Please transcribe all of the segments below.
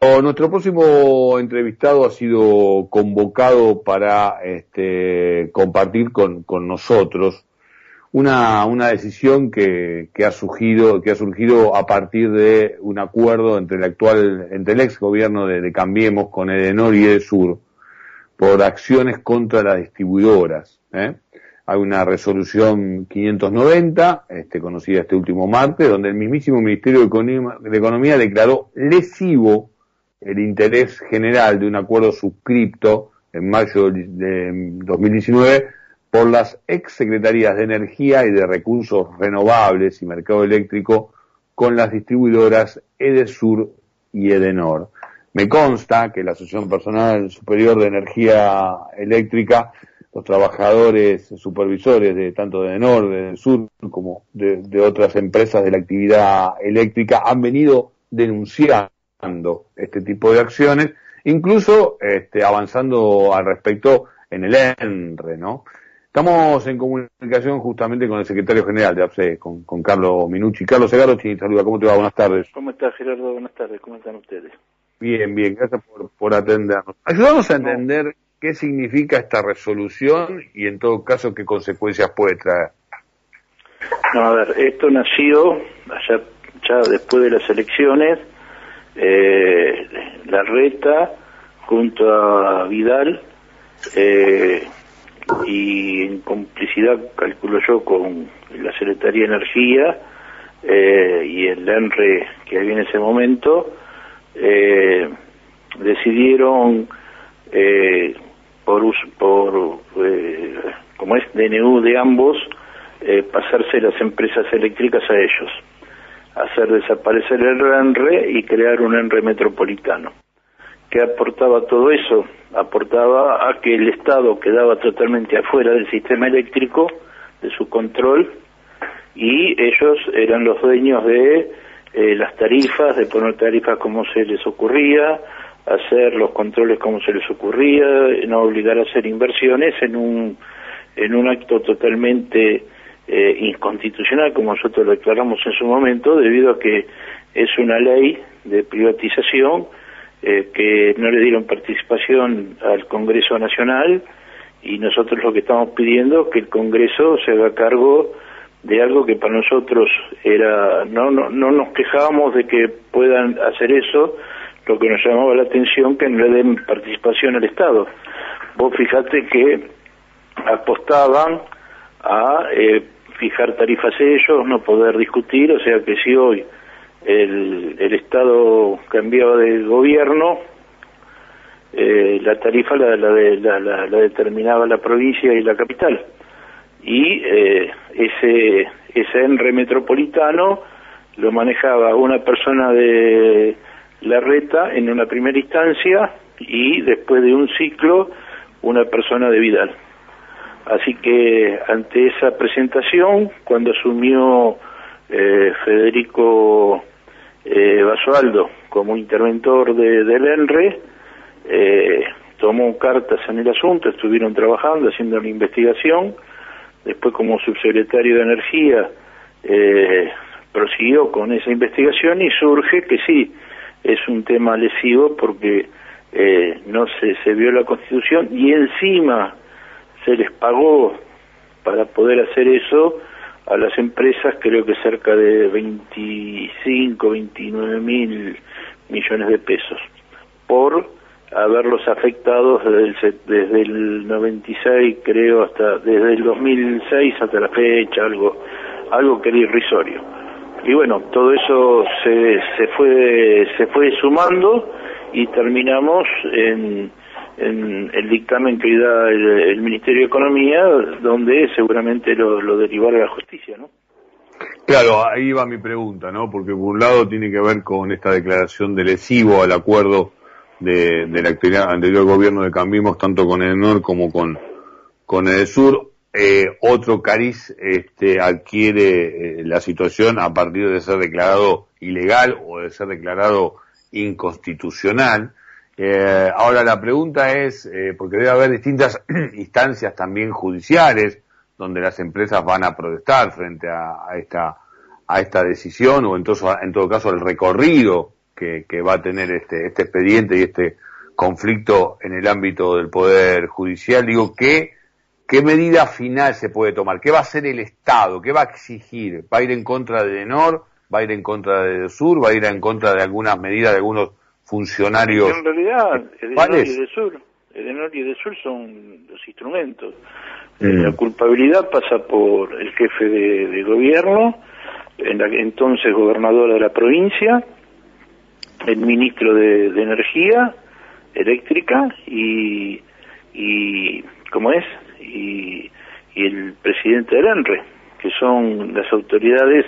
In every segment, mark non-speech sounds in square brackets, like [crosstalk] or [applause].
nuestro próximo entrevistado ha sido convocado para este, compartir con, nosotros una, decisión que, que, ha surgido, que ha surgido a partir de un acuerdo entre el actual, entre el ex gobierno de, Cambiemos con Edenor y Edesur por acciones contra las distribuidoras. ¿eh? Hay una resolución 590, este, conocida este último martes, donde el mismísimo Ministerio de Economía declaró lesivo el interés general de un acuerdo suscripto en mayo de 2019 por las ex secretarías de Energía y de Recursos Renovables y Mercado Eléctrico con las distribuidoras Edesur y Edenor. Me consta que la Asociación Personal Superior de Energía Eléctrica, los trabajadores supervisores de tanto de Edenor, de Edesur, como de otras empresas de la actividad eléctrica han venido denunciando este tipo de acciones, incluso este, avanzando al respecto en el ENRE, ¿no? Estamos en comunicación justamente con el secretario general de APSE, con, Carlos Minucci. Carlos Segarochi, saluda, ¿cómo te va? Buenas tardes. ¿Cómo estás, Gerardo? Buenas tardes, ¿cómo están ustedes? Bien, bien, gracias por, por atendernos. Ayúdanos a entender qué significa esta resolución y en todo caso qué consecuencias puede traer. No, a ver, esto nació allá ya después de las elecciones, eh, la reta junto a Vidal eh, y en complicidad, calculo yo, con la Secretaría de Energía eh, y el ENRE que había en ese momento, eh, decidieron eh, por, por como es DNU de ambos, pasarse las empresas eléctricas a ellos hacer desaparecer el ENRE y crear un ENRE metropolitano. ¿Qué aportaba todo eso? Aportaba a que el Estado quedaba totalmente afuera del sistema eléctrico, de su control, y ellos eran los dueños de eh, las tarifas, de poner tarifas como se les ocurría, hacer los controles como se les ocurría, no obligar a hacer inversiones en un, en un acto totalmente eh, inconstitucional, como nosotros lo declaramos en su momento, debido a que es una ley de privatización eh, que no le dieron participación al Congreso Nacional y nosotros lo que estamos pidiendo es que el Congreso se haga cargo de algo que para nosotros era no no no nos quejábamos de que puedan hacer eso lo que nos llamaba la atención que no le den participación al Estado. Vos fijate que apostaban a eh, fijar tarifas ellos, no poder discutir, o sea que si hoy el, el Estado cambiaba de gobierno, eh, la tarifa la, la, la, determinaba la provincia y la capital. Y eh, ese, ese ENRE metropolitano lo manejaba una persona de la reta en una primera instancia y después de un ciclo una persona de Vidal. Así que ante esa presentación, cuando asumió eh, Federico eh, Basualdo como interventor de, del ENRE, eh, tomó cartas en el asunto, estuvieron trabajando, haciendo una investigación, después como subsecretario de Energía eh, prosiguió con esa investigación y surge que sí, es un tema lesivo porque eh, no se, se vio la constitución y encima se les pagó para poder hacer eso a las empresas creo que cerca de 25, 29 mil millones de pesos por haberlos afectado desde el, desde el 96 creo hasta desde el 2006 hasta la fecha algo algo que era irrisorio. Y bueno todo eso se, se fue se fue sumando y terminamos en en el dictamen que da el, Ministerio de Economía, donde seguramente lo, lo derivará la justicia, ¿no? Claro, ahí va mi pregunta, ¿no? Porque por un lado tiene que ver con esta declaración de lesivo al acuerdo de, de la anterior gobierno de Cambiemos, tanto con el NOR como con, con el Sur. Eh, otro cariz este, adquiere eh, la situación a partir de ser declarado ilegal o de ser declarado inconstitucional. Eh, ahora la pregunta es, eh, porque debe haber distintas [clears throat] instancias también judiciales donde las empresas van a protestar frente a, esta a esta decisión o en todo, en todo caso el recorrido que, que va a tener este, este expediente y este conflicto en el ámbito del Poder Judicial. Digo, ¿qué, ¿qué medida final se puede tomar? ¿Qué va a hacer el Estado? ¿Qué va a exigir? ¿Va a ir en contra de Denor? ¿Va a ir en contra de Sur? ¿Va a ir en contra de algunas medidas de algunos funcionarios? En realidad, Edenor y de Sur, Edenor y de Sur son los instrumentos. Mm. La culpabilidad pasa por el jefe de, gobierno, en la, entonces gobernador de la provincia, el ministro de, Energía Eléctrica y, y ¿cómo es? Y, y el presidente del ENRE, que son las autoridades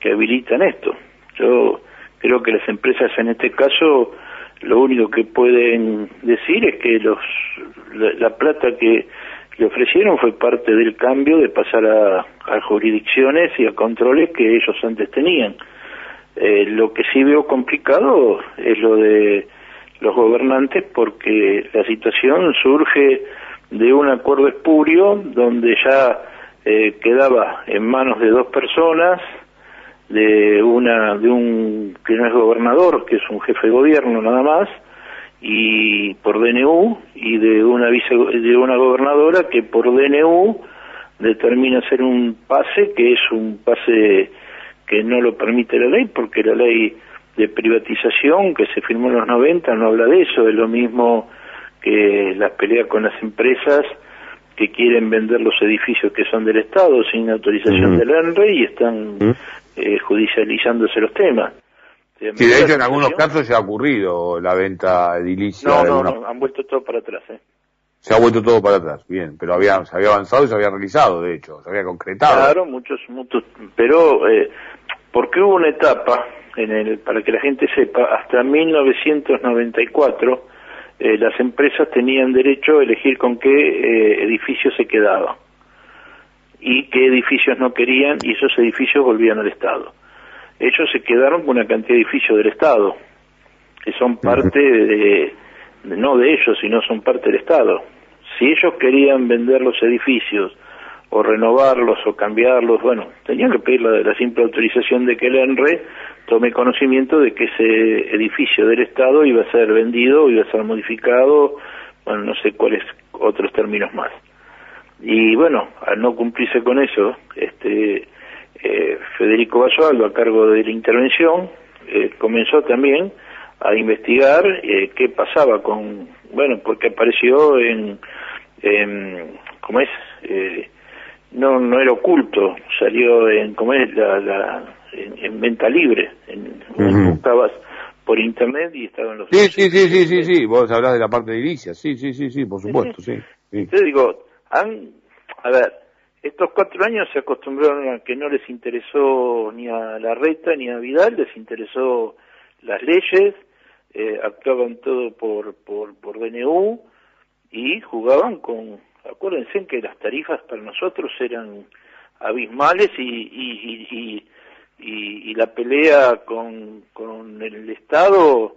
que habilitan esto. Yo creo que las empresas en este caso lo único que pueden decir es que los la plata que le ofrecieron fue parte del cambio de pasar a, jurisdicciones y a controles que ellos antes tenían. Eh, lo que sí veo complicado es lo de los gobernantes porque la situación surge de un acuerdo espurio donde ya eh, quedaba en manos de dos personas, de una de un que no es gobernador, que es un jefe de gobierno nada más, y por DNU y de una vice, de una gobernadora que por DNU determina hacer un pase que es un pase que no lo permite la ley porque la ley de privatización que se firmó en los 90 no habla de eso, es lo mismo que las peleas con las empresas que quieren vender los edificios que son del Estado sin autorización del ENRE y están eh, judicializándose los temas. Sí, de hecho en algunos casos se ha ocurrido la venta edilicia. No, no, no, han vuelto todo para atrás. ¿eh? Se ha vuelto todo para atrás, bien, pero había, se había avanzado y se había realizado, de hecho, se había concretado. Claro, muchos, muchos, pero eh, porque hubo una etapa, en el, para que la gente sepa, hasta 1994 eh, las empresas tenían derecho a elegir con qué eh, edificios se quedaban y qué edificios no querían y esos edificios volvían al Estado ellos se quedaron con una cantidad de edificios del Estado, que son parte de, no de ellos, sino son parte del Estado. Si ellos querían vender los edificios o renovarlos o cambiarlos, bueno, tenían que pedir la, la simple autorización de que el ENRE tome conocimiento de que ese edificio del Estado iba a ser vendido, iba a ser modificado, bueno, no sé cuáles otros términos más. Y bueno, al no cumplirse con eso, este, eh, Federico Basualdo, a cargo de la intervención, eh, comenzó también a investigar eh, qué pasaba con, bueno, porque apareció en, en ¿cómo es? no, no era oculto, salió en, ¿cómo es? La, en, venta libre, en, buscabas por internet y estaban los... Sí, sí, sí, sí, sí, sí, vos hablás de la parte de Ilicia, sí, sí, sí, sí, por supuesto, sí. sí. Yo digo, han, a ver, estos cuatro años se acostumbraron a que no les interesó ni a la reta ni a Vidal, les interesó las leyes, eh, actuaban todo por, por, por DNU y jugaban con, acuérdense que las tarifas para nosotros eran abismales y, y, y, y, y la pelea con, con el Estado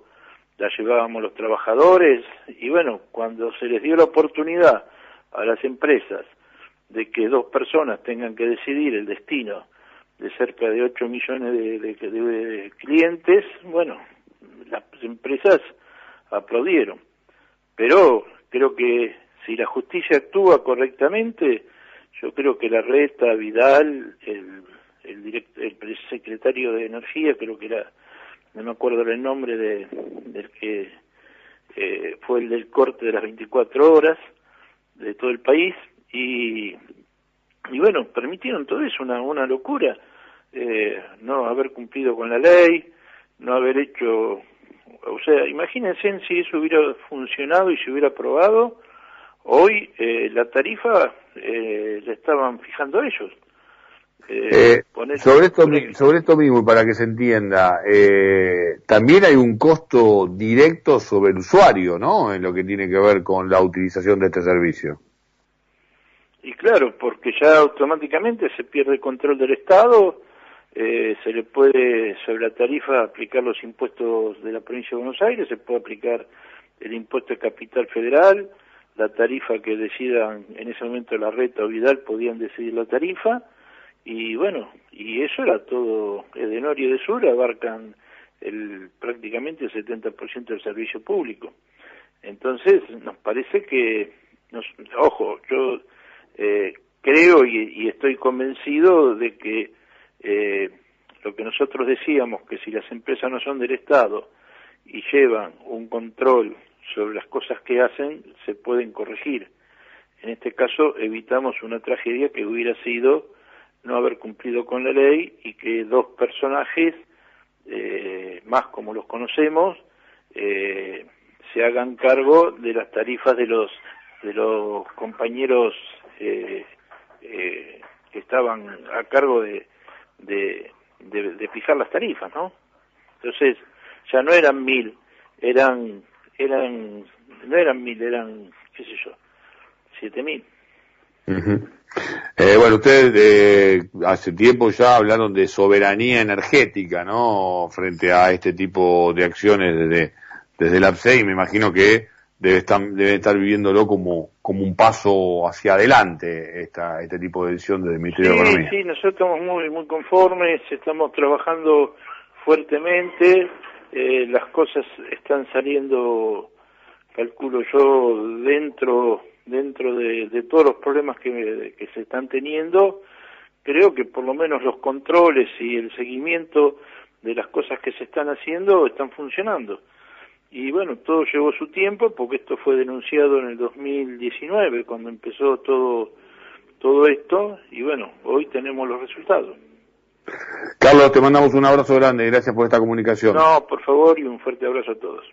la llevábamos los trabajadores y bueno, cuando se les dio la oportunidad a las empresas de que dos personas tengan que decidir el destino de cerca de 8 millones de, clientes, bueno, las empresas aplaudieron. Pero creo que si la justicia actúa correctamente, yo creo que la reta, Vidal, el, el, el secretario de Energía, creo que era, no me acuerdo el nombre de, del que eh, fue el del corte de las 24 horas de todo el país, y, y bueno, permitieron todo eso, una, una locura, eh, no haber cumplido con la ley, no haber hecho, o sea, imagínense si eso hubiera funcionado y se hubiera aprobado, hoy eh, la tarifa eh, la estaban fijando ellos. Eh, sobre esto sobre esto mismo para que se entienda también hay un costo directo sobre el usuario no en lo que tiene que ver con la utilización de este servicio. Y claro, porque ya automáticamente se pierde el control del Estado, eh, se le puede sobre la tarifa aplicar los impuestos de la provincia de Buenos Aires, se puede aplicar el impuesto de capital federal, la tarifa que decidan en ese momento la reta o Vidal podían decidir la tarifa, y bueno, y eso era todo, de y de sur abarcan el, prácticamente el 70% del servicio público. Entonces, nos parece que, nos, ojo, yo eh, creo y, estoy convencido de que eh, lo que nosotros decíamos, que si las empresas no son del Estado y llevan un control sobre las cosas que hacen, se pueden corregir. En este caso, evitamos una tragedia que hubiera sido no haber cumplido con la ley y que dos personajes, eh, más como los conocemos, eh, se hagan cargo de las tarifas de los de los compañeros eh, eh, que estaban a cargo de, de, de, fijar las tarifas, ¿no? Entonces, ya no eran mil, eran, eran, no eran mil, eran, qué sé yo, siete mil. Eh, bueno, ustedes eh, hace tiempo ya hablaron de soberanía energética, ¿no? Frente a este tipo de acciones desde, desde el APSEI, me imagino que debe estar, debe estar viviéndolo como, como un paso hacia adelante esta, este tipo de decisión del Ministerio de Economía. Sí, nosotros estamos muy, muy conformes, estamos trabajando fuertemente, eh, las cosas están saliendo, calculo yo, dentro dentro de, de todos los problemas que, que se están teniendo, creo que por lo menos los controles y el seguimiento de las cosas que se están haciendo están funcionando. Y bueno, todo llevó su tiempo porque esto fue denunciado en el 2019 cuando empezó todo todo esto y bueno, hoy tenemos los resultados. Carlos, te mandamos un abrazo grande, gracias por esta comunicación. No, por favor y un fuerte abrazo a todos.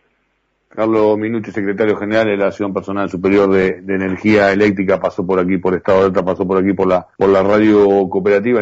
Carlos Minucci, secretario general de la Acción Personal Superior de, Energía Eléctrica, pasó por aquí por Estado de Alta, pasó por aquí por la, por la radio cooperativa.